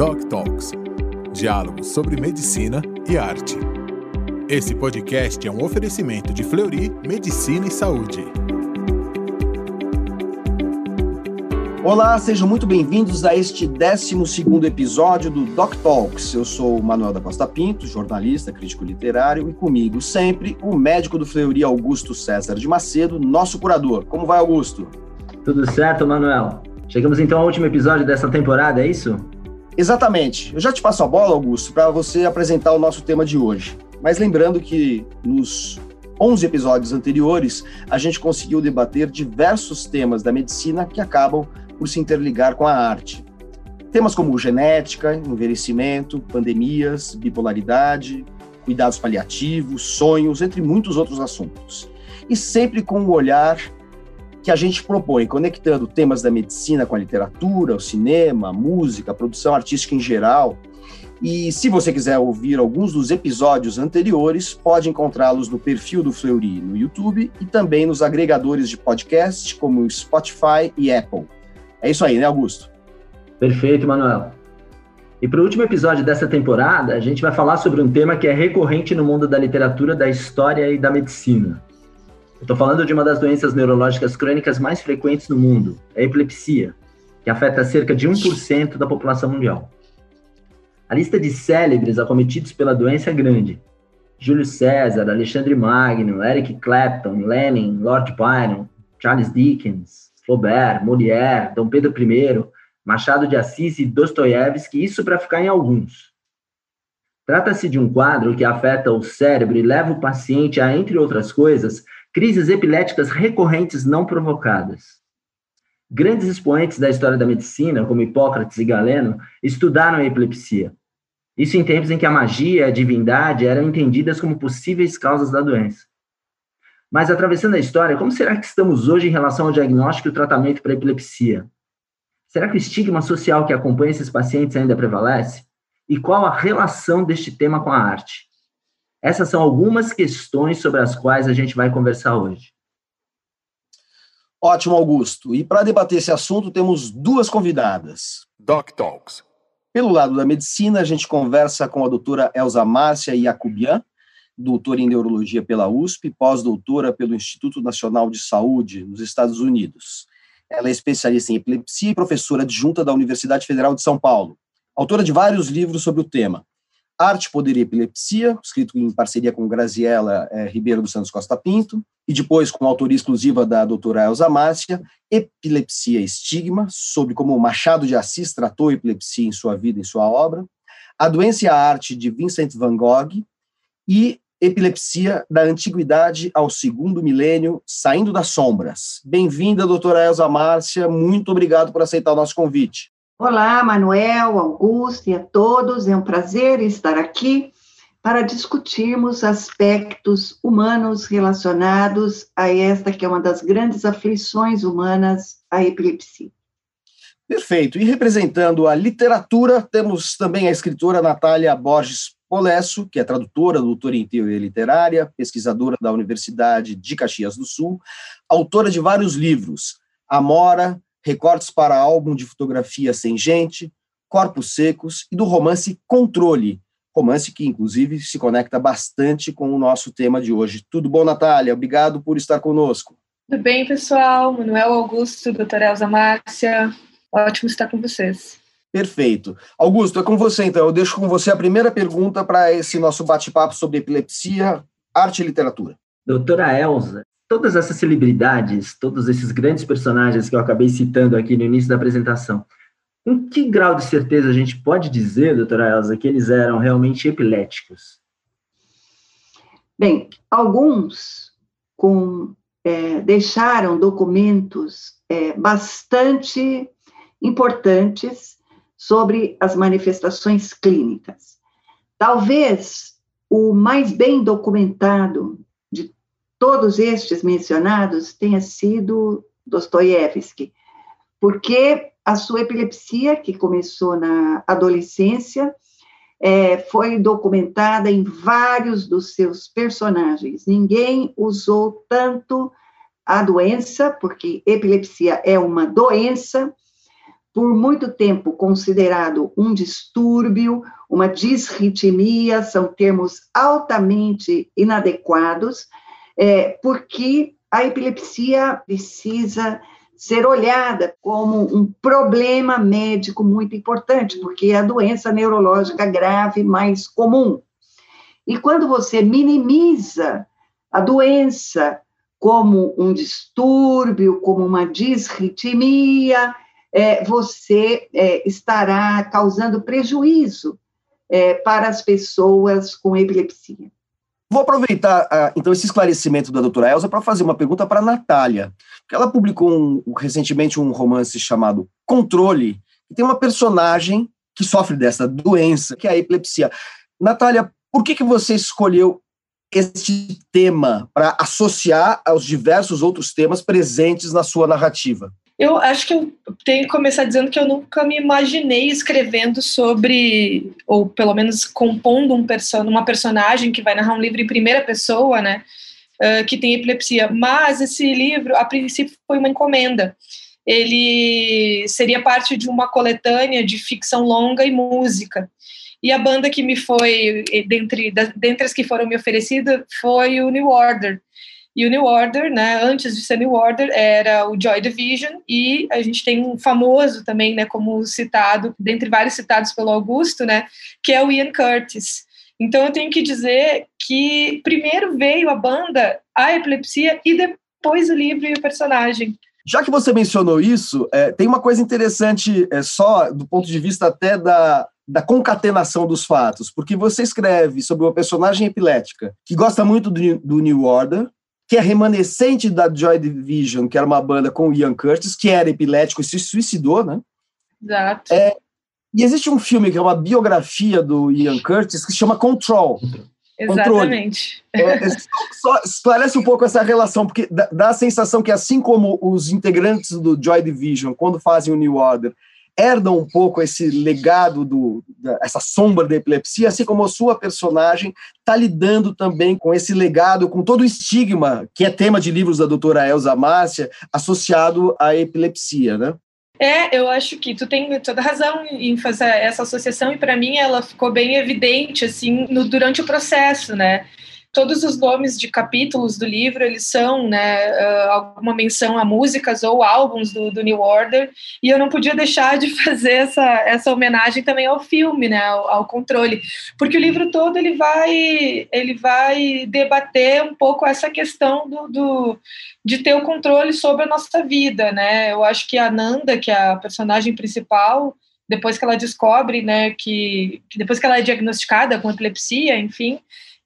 Doc Talks diálogos sobre medicina e arte. Esse podcast é um oferecimento de Fleury Medicina e Saúde. Olá, sejam muito bem-vindos a este 12 episódio do Doc Talks. Eu sou o Manuel da Costa Pinto, jornalista, crítico literário, e comigo sempre o médico do Fleury Augusto César de Macedo, nosso curador. Como vai, Augusto? Tudo certo, Manuel. Chegamos então ao último episódio dessa temporada, é isso? Exatamente. Eu já te passo a bola, Augusto, para você apresentar o nosso tema de hoje. Mas lembrando que nos 11 episódios anteriores, a gente conseguiu debater diversos temas da medicina que acabam por se interligar com a arte. Temas como genética, envelhecimento, pandemias, bipolaridade, cuidados paliativos, sonhos, entre muitos outros assuntos. E sempre com o olhar que a gente propõe, conectando temas da medicina com a literatura, o cinema, a música, a produção artística em geral. E se você quiser ouvir alguns dos episódios anteriores, pode encontrá-los no perfil do Fleury no YouTube e também nos agregadores de podcast como Spotify e Apple. É isso aí, né, Augusto? Perfeito, Manuel. E para o último episódio dessa temporada, a gente vai falar sobre um tema que é recorrente no mundo da literatura, da história e da medicina. Estou falando de uma das doenças neurológicas crônicas mais frequentes no mundo, a epilepsia, que afeta cerca de 1% da população mundial. A lista de célebres acometidos pela doença é grande. Júlio César, Alexandre Magno, Eric Clapton, Lenin, Lord Byron, Charles Dickens, Flaubert, Molière, Dom Pedro I, Machado de Assis e Dostoiévski, isso para ficar em alguns. Trata-se de um quadro que afeta o cérebro e leva o paciente a, entre outras coisas, crises epiléticas recorrentes não provocadas. Grandes expoentes da história da medicina, como Hipócrates e Galeno, estudaram a epilepsia. Isso em tempos em que a magia e a divindade eram entendidas como possíveis causas da doença. Mas, atravessando a história, como será que estamos hoje em relação ao diagnóstico e o tratamento para a epilepsia? Será que o estigma social que acompanha esses pacientes ainda prevalece? E qual a relação deste tema com a arte? Essas são algumas questões sobre as quais a gente vai conversar hoje. Ótimo, Augusto. E para debater esse assunto, temos duas convidadas. Doc Talks. Pelo lado da medicina, a gente conversa com a doutora Elza Márcia Iacubian, doutora em neurologia pela USP, pós-doutora pelo Instituto Nacional de Saúde nos Estados Unidos. Ela é especialista em epilepsia e professora adjunta da Universidade Federal de São Paulo. Autora de vários livros sobre o tema. Arte, Poder e Epilepsia, escrito em parceria com Graziela é, Ribeiro dos Santos Costa Pinto, e depois com autoria exclusiva da doutora Elza Márcia, Epilepsia e Estigma, sobre como Machado de Assis tratou a epilepsia em sua vida e em sua obra, A Doença e a Arte, de Vincent van Gogh, e Epilepsia da Antiguidade ao Segundo Milênio, Saindo das Sombras. Bem-vinda, doutora Elza Márcia, muito obrigado por aceitar o nosso convite. Olá, Manuel, Augusto e a todos. É um prazer estar aqui para discutirmos aspectos humanos relacionados a esta que é uma das grandes aflições humanas, a epilepsia. Perfeito. E representando a literatura, temos também a escritora Natália Borges Polesso, que é tradutora, doutora em teoria literária, pesquisadora da Universidade de Caxias do Sul, autora de vários livros, Amora, recortes para álbum de fotografia sem gente, corpos secos e do romance Controle, romance que inclusive se conecta bastante com o nosso tema de hoje. Tudo bom, Natália? Obrigado por estar conosco. Tudo bem, pessoal? Manuel Augusto, doutora Elza Márcia, ótimo estar com vocês. Perfeito. Augusto, é com você então. Eu deixo com você a primeira pergunta para esse nosso bate-papo sobre epilepsia, arte e literatura. Doutora Elza, todas essas celebridades, todos esses grandes personagens que eu acabei citando aqui no início da apresentação, com que grau de certeza a gente pode dizer, doutora Elza, que eles eram realmente epiléticos? Bem, alguns com, é, deixaram documentos é, bastante importantes sobre as manifestações clínicas. Talvez o mais bem documentado todos estes mencionados tenha sido Dostoiévski, porque a sua epilepsia, que começou na adolescência, é, foi documentada em vários dos seus personagens. Ninguém usou tanto a doença, porque epilepsia é uma doença, por muito tempo considerado um distúrbio, uma disritmia, são termos altamente inadequados, é, porque a epilepsia precisa ser olhada como um problema médico muito importante, porque é a doença neurológica grave mais comum. E quando você minimiza a doença como um distúrbio, como uma disritmia, é, você é, estará causando prejuízo é, para as pessoas com epilepsia. Vou aproveitar, uh, então, esse esclarecimento da doutora Elza para fazer uma pergunta para a Natália. Ela publicou um, recentemente um romance chamado Controle, que tem uma personagem que sofre dessa doença, que é a epilepsia. Natália, por que, que você escolheu este tema para associar aos diversos outros temas presentes na sua narrativa? Eu acho que eu tenho que começar dizendo que eu nunca me imaginei escrevendo sobre, ou pelo menos compondo um uma personagem que vai narrar um livro em primeira pessoa, né, uh, que tem epilepsia. Mas esse livro, a princípio, foi uma encomenda. Ele seria parte de uma coletânea de ficção longa e música. E a banda que me foi, dentre, dentre as que foram me oferecidas, foi o New Order e o New Order, né, antes de ser New Order, era o Joy Division, e a gente tem um famoso também, né, como citado, dentre vários citados pelo Augusto, né, que é o Ian Curtis. Então eu tenho que dizer que primeiro veio a banda, a epilepsia, e depois o livro e o personagem. Já que você mencionou isso, é, tem uma coisa interessante, é, só do ponto de vista até da, da concatenação dos fatos, porque você escreve sobre uma personagem epilética que gosta muito do, do New Order, que é remanescente da Joy Division, que era uma banda com o Ian Curtis, que era epilético e se suicidou, né? Exato. É, e existe um filme que é uma biografia do Ian Curtis que se chama Control. Exatamente. É, é, só esclarece um pouco essa relação, porque dá, dá, a sensação que, assim como os integrantes do Joy Division, quando fazem o New Order, herdam um pouco esse legado, do, essa sombra da epilepsia, assim como a sua personagem está lidando também com esse legado, com todo o estigma, que é tema de livros da doutora Elza Márcia, associado à epilepsia, né? É, eu acho que tu tem toda razão em fazer essa associação e para mim ela ficou bem evidente assim no, durante o processo, né? Todos os nomes de capítulos do livro eles são né, uh, alguma menção a músicas ou álbuns do, do, New Order e eu não podia deixar de fazer essa, essa homenagem também ao filme né ao, ao, controle porque o livro todo ele vai ele vai debater um pouco essa questão do, do de ter o controle sobre a nossa vida né. Eu acho que a Nanda que é a personagem principal depois que ela descobre né que, que depois que ela é diagnosticada com epilepsia enfim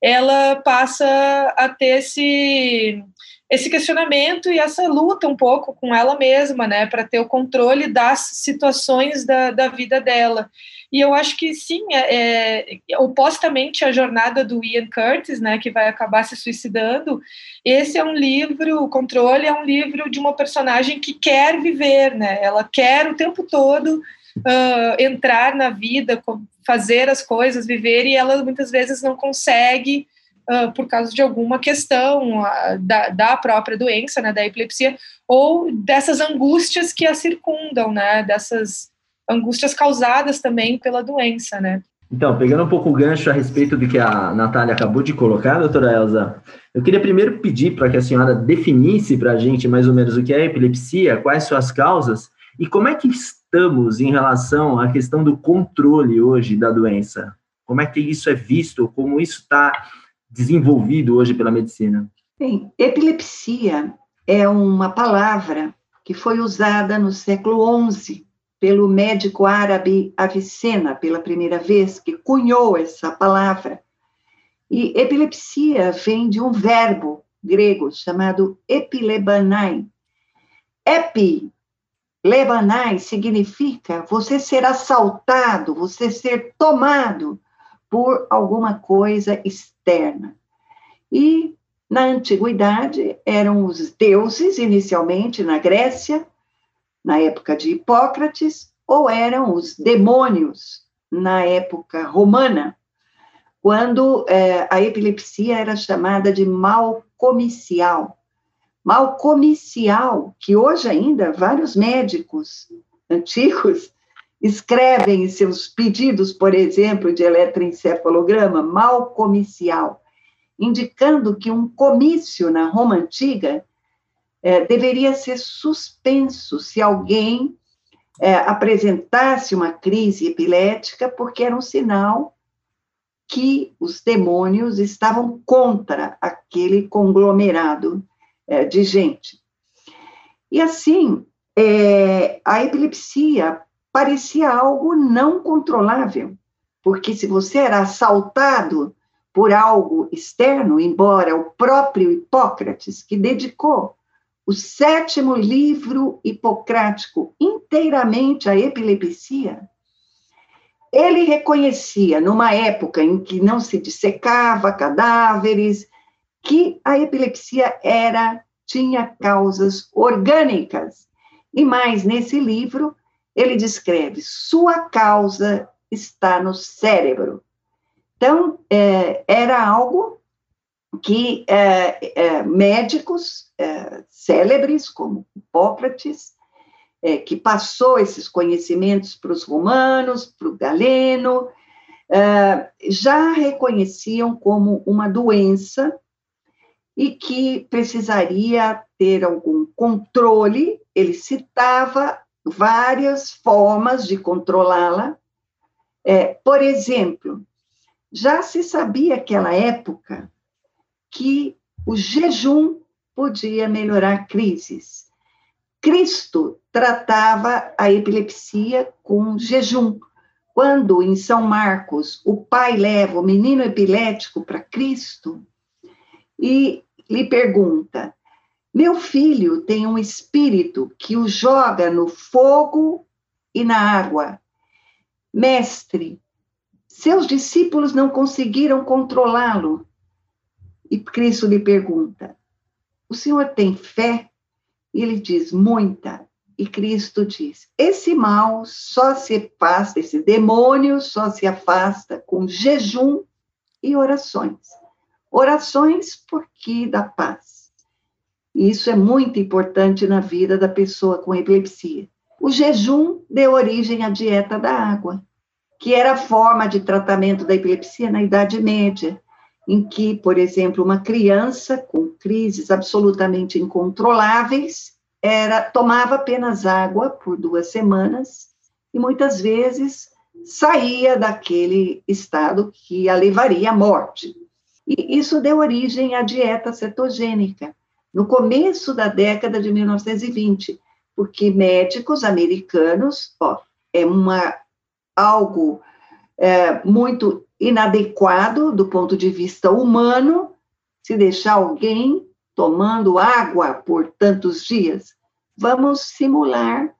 ela passa a ter esse esse questionamento e essa luta um pouco com ela mesma, né, para ter o controle das situações da, da vida dela. E eu acho que sim, é, é, opostamente à jornada do Ian Curtis, né, que vai acabar se suicidando, esse é um livro, o Controle é um livro de uma personagem que quer viver, né, ela quer o tempo todo uh, entrar na vida, fazer as coisas, viver, e ela muitas vezes não consegue uh, por causa de alguma questão uh, da, da própria doença, né, da epilepsia, ou dessas angústias que a circundam, né, dessas angústias causadas também pela doença, né. Então, pegando um pouco o gancho a respeito do que a Natália acabou de colocar, doutora Elza, eu queria primeiro pedir para que a senhora definisse para a gente mais ou menos o que é epilepsia, quais suas causas e como é que estamos em relação à questão do controle hoje da doença? Como é que isso é visto? Como isso está desenvolvido hoje pela medicina? Bem, epilepsia é uma palavra que foi usada no século XI pelo médico árabe Avicena, pela primeira vez, que cunhou essa palavra. E epilepsia vem de um verbo grego chamado epilebanai. Epi Lebanai significa você ser assaltado, você ser tomado por alguma coisa externa. E na antiguidade eram os deuses, inicialmente na Grécia, na época de Hipócrates, ou eram os demônios na época romana, quando é, a epilepsia era chamada de mal comicial mal comicial, que hoje ainda vários médicos antigos escrevem em seus pedidos, por exemplo, de eletroencefalograma, mal comicial, indicando que um comício na Roma antiga é, deveria ser suspenso se alguém é, apresentasse uma crise epilética, porque era um sinal que os demônios estavam contra aquele conglomerado é, de gente. E assim, é, a epilepsia parecia algo não controlável, porque se você era assaltado por algo externo, embora o próprio Hipócrates, que dedicou o sétimo livro hipocrático inteiramente à epilepsia, ele reconhecia, numa época em que não se dissecava cadáveres, que a epilepsia era tinha causas orgânicas. E mais, nesse livro, ele descreve: sua causa está no cérebro. Então, é, era algo que é, é, médicos é, célebres, como Hipócrates, é, que passou esses conhecimentos para os romanos, para o Galeno, é, já reconheciam como uma doença e que precisaria ter algum controle. Ele citava várias formas de controlá-la. É, por exemplo, já se sabia naquela época que o jejum podia melhorar crises. Cristo tratava a epilepsia com jejum. Quando em São Marcos o pai leva o menino epilético para Cristo e lhe pergunta: Meu filho tem um espírito que o joga no fogo e na água. Mestre, seus discípulos não conseguiram controlá-lo. E Cristo lhe pergunta: O senhor tem fé? E ele diz: Muita. E Cristo diz: Esse mal só se afasta, esse demônio só se afasta com jejum e orações. Orações porque dá paz. Isso é muito importante na vida da pessoa com epilepsia. O jejum deu origem à dieta da água, que era a forma de tratamento da epilepsia na Idade Média em que, por exemplo, uma criança com crises absolutamente incontroláveis era tomava apenas água por duas semanas e muitas vezes saía daquele estado que a levaria à morte. E isso deu origem à dieta cetogênica no começo da década de 1920, porque médicos americanos, ó, é uma algo é, muito inadequado do ponto de vista humano se deixar alguém tomando água por tantos dias. Vamos simular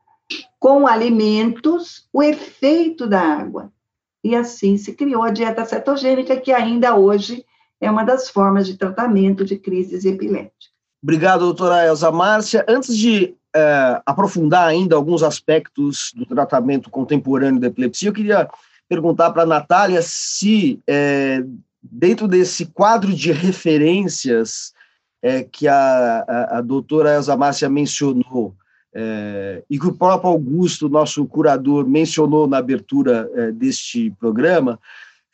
com alimentos o efeito da água. E assim se criou a dieta cetogênica, que ainda hoje é uma das formas de tratamento de crises epiléticas. Obrigado, doutora Elza Márcia. Antes de é, aprofundar ainda alguns aspectos do tratamento contemporâneo da epilepsia, eu queria perguntar para a Natália se, é, dentro desse quadro de referências é, que a, a, a doutora Elza Márcia mencionou, é, e que o próprio Augusto, nosso curador, mencionou na abertura é, deste programa,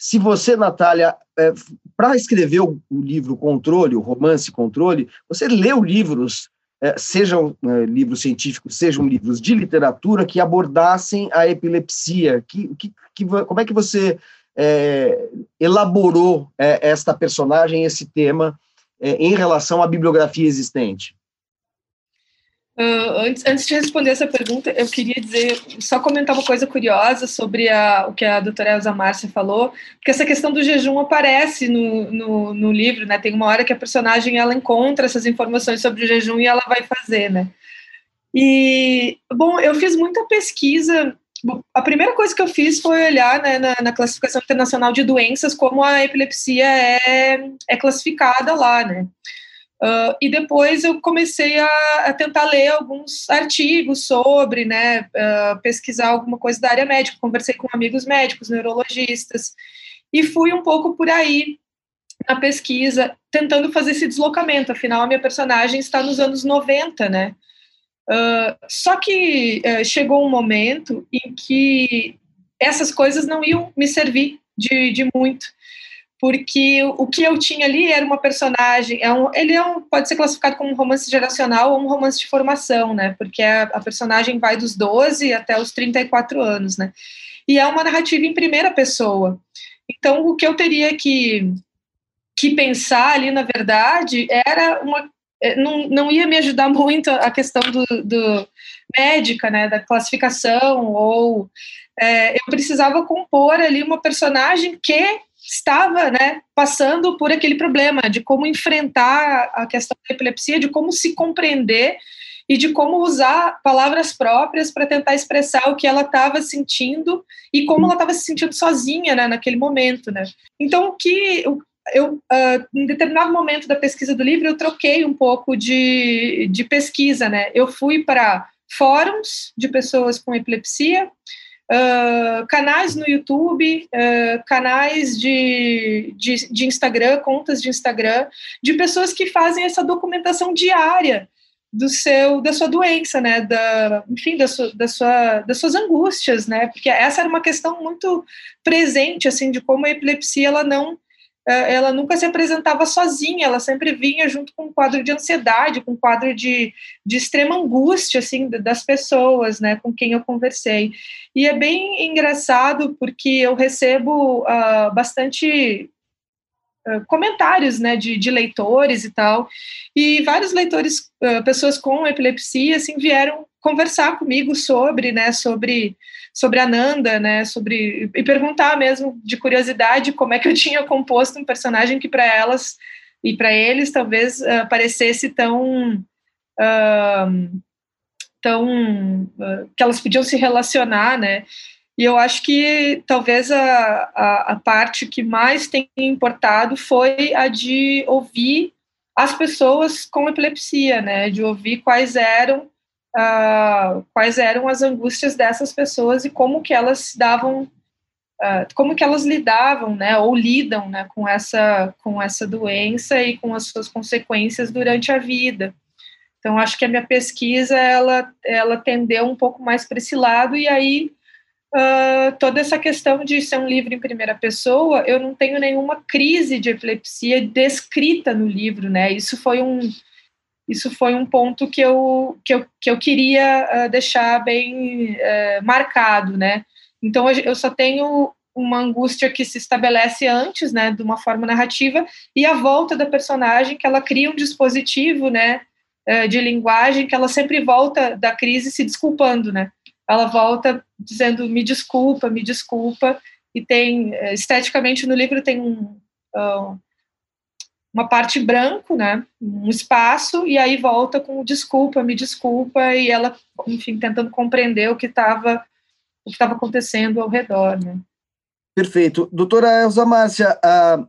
se você, Natália, é, para escrever o, o, livro Controle, o romance Controle, você leu livros é, sejam é, livros científicos, sejam livros de literatura que abordassem a epilepsia. Que, que, que como é que você é, elaborou é, esta personagem, esse tema, é, em relação à bibliografia existente? Uh, antes, antes de responder essa pergunta, eu queria dizer, só comentar uma coisa curiosa sobre a, o que a doutora Elza Márcia falou, porque essa questão do jejum aparece no, no, no, livro, né? Tem uma hora que a personagem ela encontra essas informações sobre o jejum e ela vai fazer, né? E, bom, eu fiz muita pesquisa. A primeira coisa que eu fiz foi olhar né, na, na classificação internacional de doenças como a epilepsia é, é classificada lá, né? Uh, e depois eu comecei a, a, tentar ler alguns artigos sobre, né, uh, pesquisar alguma coisa da área médica, conversei com amigos médicos, neurologistas, e fui um pouco por aí na pesquisa, tentando fazer esse deslocamento, afinal a minha personagem está nos anos 90, né, Uh, só que uh, chegou um momento em que essas coisas não iam me servir de, de muito, porque o que eu tinha ali era uma personagem, é um, ele é um, pode ser classificado como um romance geracional ou um romance de formação, né? Porque a, a personagem vai dos 12 até os 34 anos, né? E é uma narrativa em primeira pessoa. Então, o que eu teria que, que pensar ali, na verdade, era uma é, não, não ia me ajudar muito a questão do, do médica, né, da classificação, ou é, eu precisava compor ali uma personagem que estava, né, passando por aquele problema de como enfrentar a questão da epilepsia, de como se compreender e de como usar palavras próprias para tentar expressar o que ela estava sentindo e como ela estava se sentindo sozinha, né, naquele momento, né. Então, o que, eu, uh, em determinado momento da pesquisa do livro, eu troquei um pouco de, de pesquisa, né? Eu fui para fóruns de pessoas com epilepsia, uh, canais no YouTube, uh, canais de, de, de, Instagram, contas de Instagram, de pessoas que fazem essa documentação diária do seu da sua doença, né, da, enfim, da sua, da sua, das suas angústias, né, porque essa era uma questão muito presente, assim, de como a epilepsia ela não ela nunca se apresentava sozinha, ela sempre vinha junto com um quadro de ansiedade, com um quadro de, de extrema angústia, assim, das pessoas, né, com quem eu conversei. E é bem engraçado porque eu recebo uh, bastante uh, comentários, né, de, de, leitores e tal, e vários leitores, uh, pessoas com epilepsia, assim, vieram conversar comigo sobre, né, sobre sobre a Nanda, né, sobre e perguntar mesmo de curiosidade como é que eu tinha composto um personagem que para elas e para eles talvez uh, parecesse tão uh, tão uh, que elas podiam se relacionar, né? E eu acho que talvez a, a, a parte que mais tem importado foi a de ouvir as pessoas com epilepsia, né? De ouvir quais eram uh, quais eram as angústias dessas pessoas e como que elas davam uh, como que elas lidavam, né, ou lidam, né, com essa com essa doença e com as suas consequências durante a vida. Então acho que a minha pesquisa ela ela tendeu um pouco mais para esse lado e aí Uh, toda essa questão de ser um livro em primeira pessoa, eu não tenho nenhuma crise de epilepsia descrita no livro, né? Isso foi um, isso foi um ponto que eu, que eu, que eu queria uh, deixar bem uh, marcado, né? Então, eu só tenho uma angústia que se estabelece antes, né, de uma forma narrativa, e a volta da personagem, que ela cria um dispositivo, né, uh, de linguagem, que ela sempre volta da crise se desculpando, né? Ela volta dizendo, me desculpa, me desculpa, e tem, esteticamente no livro tem um, uma parte branco, né, um espaço, e aí volta com desculpa, me desculpa, e ela, enfim, tentando compreender o que estava o que estava acontecendo ao redor, né. Perfeito. Doutora Elza Márcia, a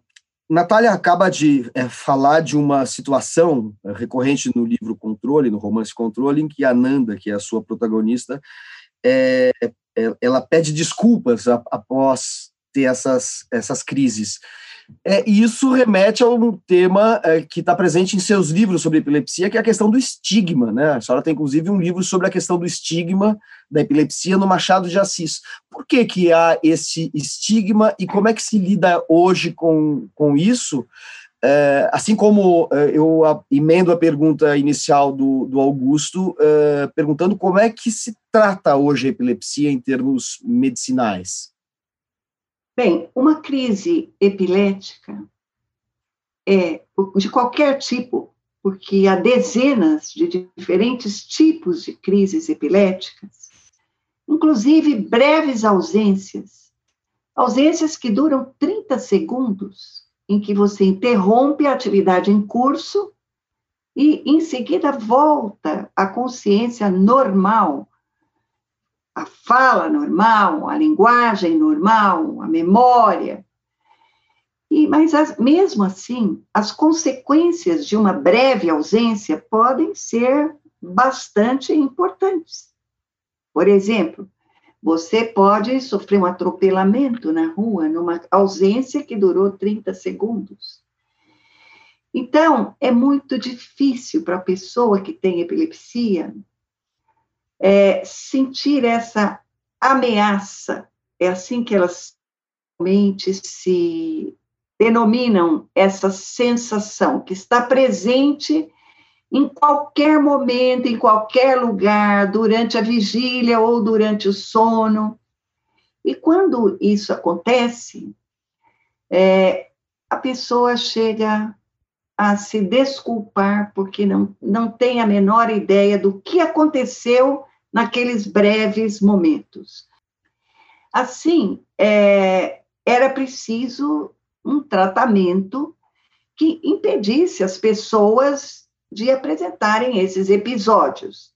Natália acaba de é, falar de uma situação recorrente no livro Controle, no romance Controle, em que a Nanda, que é a sua protagonista, é, é ela pede desculpas após ter essas, essas crises. É, e isso remete a um tema é, que está presente em seus livros sobre epilepsia, que é a questão do estigma. Né? A senhora tem, inclusive, um livro sobre a questão do estigma da epilepsia no Machado de Assis. Por que, que há esse estigma e como é que se lida hoje com, com isso? É, assim como é, eu emendo a pergunta inicial do, do Augusto, é, perguntando como é que se trata hoje a epilepsia em termos medicinais. Bem, uma crise epilética é de qualquer tipo, porque há dezenas de diferentes tipos de crises epiléticas, inclusive breves ausências, ausências que duram 30 segundos, em que você interrompe a atividade em curso e, em seguida, volta à consciência normal a fala normal, a linguagem normal, a memória. E, mas as, mesmo assim, as consequências de uma breve ausência podem ser bastante importantes. Por exemplo, você pode sofrer um atropelamento na rua numa ausência que durou 30 segundos. Então, é muito difícil para a pessoa que tem epilepsia é, sentir essa ameaça, é assim que elas realmente se denominam essa sensação que está presente em qualquer momento, em qualquer lugar, durante a vigília ou durante o sono. E quando isso acontece, é, a pessoa chega a se desculpar porque não, não tem a menor ideia do que aconteceu naqueles breves momentos. Assim, é, era preciso um tratamento que impedisse as pessoas de apresentarem esses episódios.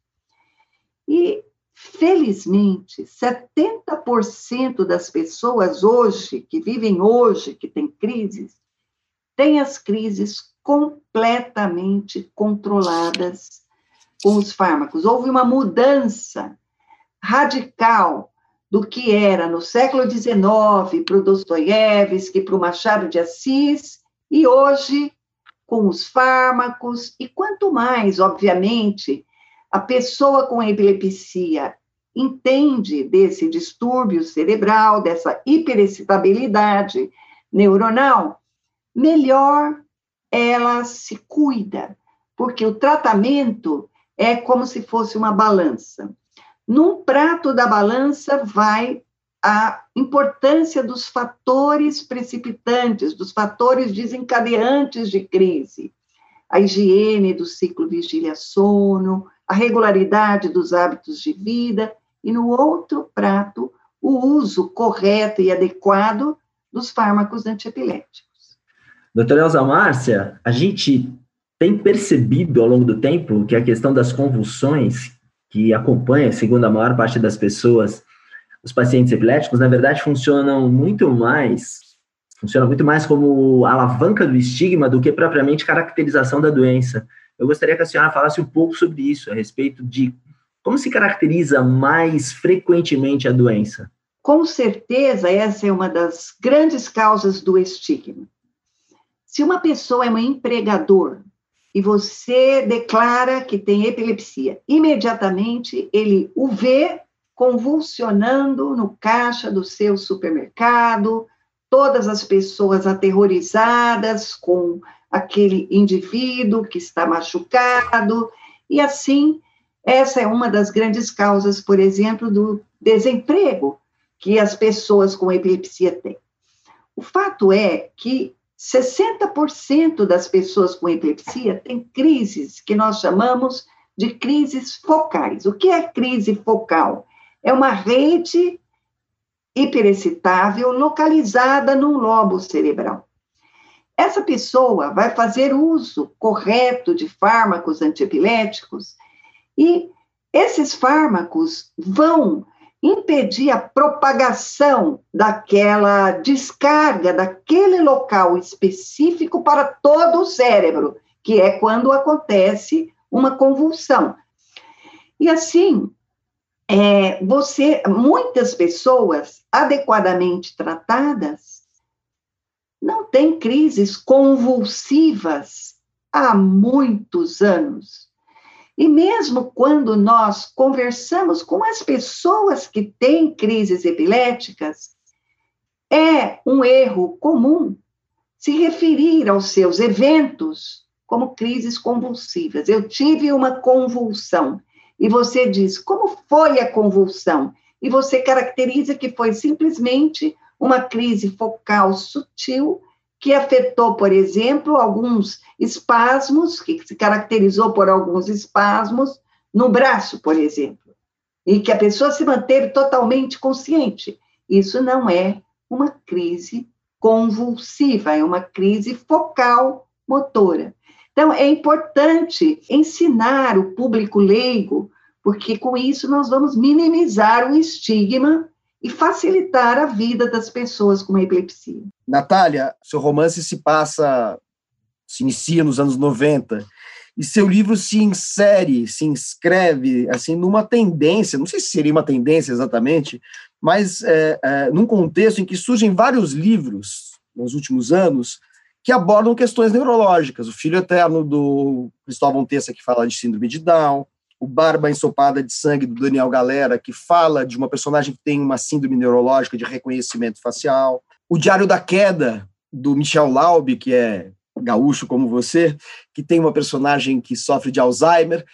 E, felizmente, 70% das pessoas hoje, que vivem hoje, que têm crises, têm as crises completamente controladas com os fármacos. Houve uma mudança radical do que era no século XIX para o Dostoiévski, para o Machado de Assis, e hoje com os fármacos, e quanto mais, obviamente, a pessoa com epilepsia entende desse distúrbio cerebral, dessa hiperexcitabilidade neuronal, melhor ela se cuida, porque o tratamento é como se fosse uma balança. Num prato da balança vai a importância dos fatores precipitantes, dos fatores desencadeantes de crise. A higiene do ciclo vigília-sono, a regularidade dos hábitos de vida, e no outro prato, o uso correto e adequado dos fármacos antiepiléticos. Doutora Elza Márcia, a gente tem percebido ao longo do tempo que a questão das convulsões que acompanha, segundo a maior parte das pessoas, os pacientes epiléticos, na verdade, funcionam muito mais, funciona muito mais como alavanca do estigma do que propriamente caracterização da doença. Eu gostaria que a senhora falasse um pouco sobre isso, a respeito de como se caracteriza mais frequentemente a doença. Com certeza, essa é uma das grandes causas do estigma. Se uma pessoa é um empregador e você declara que tem epilepsia, imediatamente ele o vê convulsionando no caixa do seu supermercado, todas as pessoas aterrorizadas com aquele indivíduo que está machucado, e assim, essa é uma das grandes causas, por exemplo, do desemprego que as pessoas com epilepsia têm. O fato é que 60% das pessoas com epilepsia têm crises que nós chamamos de crises focais. O que é crise focal? É uma rede hiperexcitável localizada num lobo cerebral. Essa pessoa vai fazer uso correto de fármacos antiepiléticos e esses fármacos vão impedir a propagação daquela descarga daquele local específico para todo o cérebro, que é quando acontece uma convulsão. E assim, é, você, muitas pessoas adequadamente tratadas não têm crises convulsivas há muitos anos. E mesmo quando nós conversamos com as pessoas que têm crises epiléticas, é um erro comum se referir aos seus eventos como crises convulsivas. Eu tive uma convulsão. E você diz, como foi a convulsão? E você caracteriza que foi simplesmente uma crise focal sutil que afetou, por exemplo, alguns espasmos, que se caracterizou por alguns espasmos no braço, por exemplo, e que a pessoa se manteve totalmente consciente. Isso não é uma crise convulsiva, é uma crise focal motora. Então, é importante ensinar o público leigo, porque com isso nós vamos minimizar o estigma e facilitar a vida das pessoas com epilepsia. Natália, seu romance se passa, se inicia nos anos 90, e seu livro se insere, se inscreve, assim, numa tendência, não sei se seria uma tendência exatamente, mas é, é, num contexto em que surgem vários livros, nos últimos anos, que abordam questões neurológicas. O Filho Eterno, do Cristóvão Tessa, que fala de síndrome de Down, o Barba Ensopada de Sangue, do Daniel Galera, que fala de uma personagem que tem uma síndrome neurológica de reconhecimento facial. O Diário da Queda, do Michel Laube, que é gaúcho como você, que tem uma personagem que sofre de Alzheimer.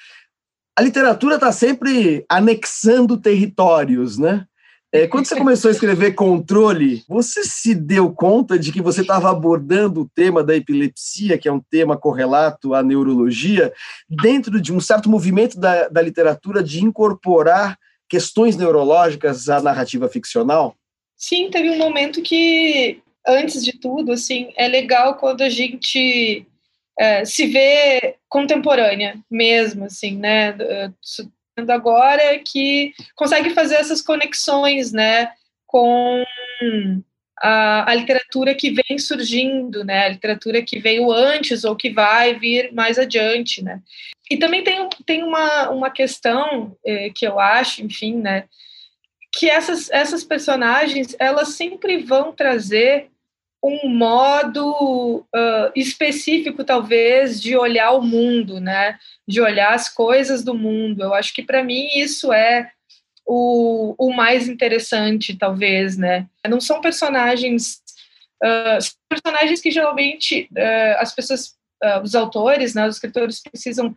A literatura está sempre anexando territórios, né? É, quando você começou a escrever Controle, você se deu conta de que você estava abordando o tema da epilepsia, que é um tema correlato à neurologia, dentro de um certo movimento da, da literatura de incorporar questões neurológicas à narrativa ficcional? Sim, teve um momento que, antes de tudo, assim, é legal quando a gente é, se vê contemporânea mesmo, assim, né? Agora que consegue fazer essas conexões, né, com a, a, literatura que vem surgindo, né, a literatura que veio antes ou que vai vir mais adiante, né. E também tem, tem uma, uma questão eh, que eu acho, enfim, né, que essas, essas personagens, elas sempre vão trazer um modo uh, específico, talvez, de olhar o mundo, né? De olhar as coisas do mundo. Eu acho que, para mim, isso é o, o mais interessante, talvez, né? Não são personagens... Uh, são personagens que, geralmente, uh, as pessoas... os autores, né, os escritores precisam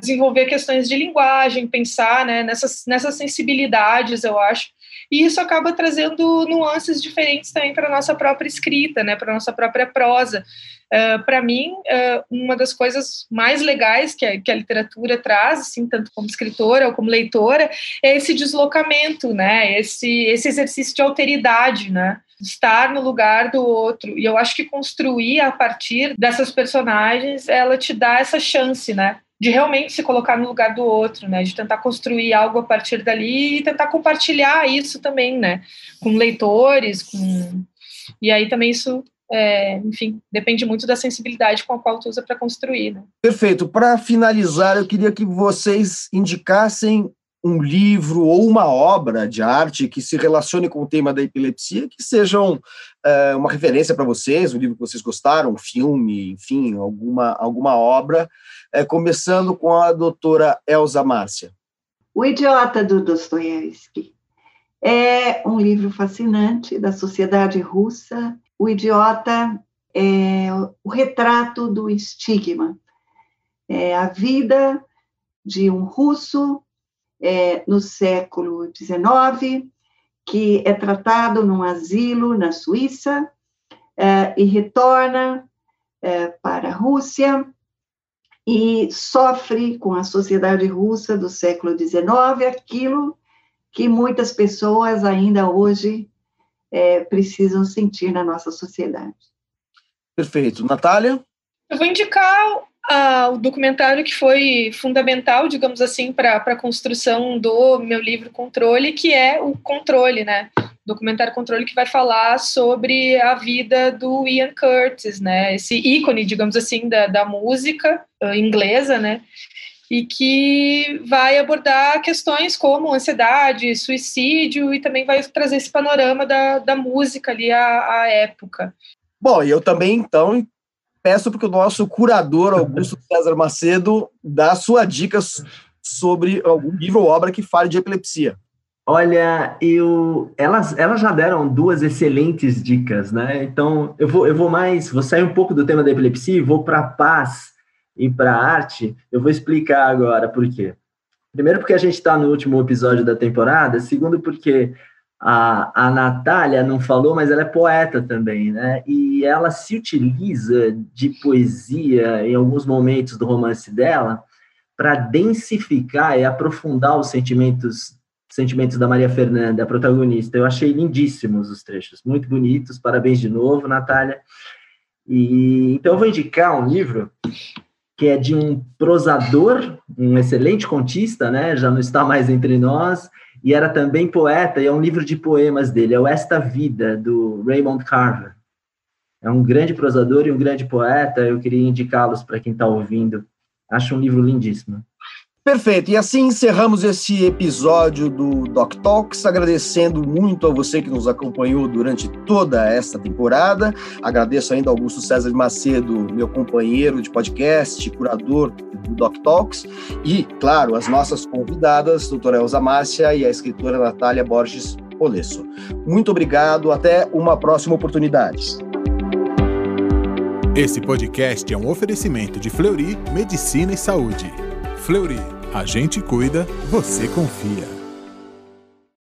desenvolver questões de linguagem, pensar né, nessas, nessas sensibilidades, eu acho, e isso acaba trazendo nuances diferentes também para a nossa própria escrita, né, para a nossa própria prosa. Uh, para mim, uh, uma das coisas mais legais que a, que a literatura traz, assim, tanto como escritora ou como leitora, é esse deslocamento, né, esse, esse exercício de alteridade, né, estar no lugar do outro. E eu acho que construir a partir dessas personagens, ela te dá essa chance, né, de realmente se colocar no lugar do outro, né? De tentar construir algo a partir dali e tentar compartilhar isso também, né? Com leitores, com e aí também isso é, enfim, depende muito da sensibilidade com a qual tu usa para construir. Né? Perfeito. Para finalizar, eu queria que vocês indicassem um livro ou uma obra de arte que se relacione com o tema da epilepsia, que sejam é, uma referência para vocês, um livro que vocês gostaram, um filme, enfim, alguma, alguma obra, é, começando com a doutora Elza Márcia. O Idiota, do Dostoiévski. É um livro fascinante da sociedade russa. O Idiota é o retrato do estigma. É a vida de um russo é, no século XIX, que é tratado num asilo na Suíça é, e retorna é, para a Rússia e sofre com a sociedade russa do século XIX aquilo que muitas pessoas ainda hoje é, precisam sentir na nossa sociedade. Perfeito. Natália? Eu vou indicar o documentário que foi fundamental, digamos assim, para a construção do meu livro Controle, que é o Controle, né? Documentário Controle que vai falar sobre a vida do Ian Curtis, né? Esse ícone, digamos assim, da, da música uh, inglesa, né? E que vai abordar questões como ansiedade, suicídio e também vai trazer esse panorama da, da música ali à, à época. Bom, eu também, então, peço para que o nosso curador, Augusto César Macedo, dá sua dica sobre algum livro ou obra que fale de epilepsia. Olha, eu, elas, elas já deram duas excelentes dicas, né? Então, eu vou, eu vou mais, vou sair um pouco do tema da epilepsia e vou para a paz e para a arte. Eu vou explicar agora por quê. Primeiro, porque a gente está no último episódio da temporada. Segundo, porque a, a Natália não falou, mas ela é poeta também, né? E ela se utiliza de poesia em alguns momentos do romance dela para densificar e aprofundar os sentimentos sentimentos da Maria Fernanda, a protagonista. Eu achei lindíssimos os trechos, muito bonitos. Parabéns de novo, Natália. E então eu vou indicar um livro que é de um prosador, um excelente contista, né? Já não está mais entre nós, e era também poeta, e é um livro de poemas dele, é o Esta Vida, do Raymond Carver. É um grande prosador e um grande poeta, eu queria indicá-los para quem está ouvindo. Acho um livro lindíssimo. Perfeito. E assim encerramos esse episódio do Doc Talks, agradecendo muito a você que nos acompanhou durante toda esta temporada. Agradeço ainda ao Augusto César Macedo, meu companheiro de podcast, curador do Doc Talks, e, claro, as nossas convidadas, doutora Elza Márcia e a escritora Natália Borges Polesso. Muito obrigado, até uma próxima oportunidade. Esse podcast é um oferecimento de Fleury Medicina e Saúde. Fleury, a gente cuida, você confia.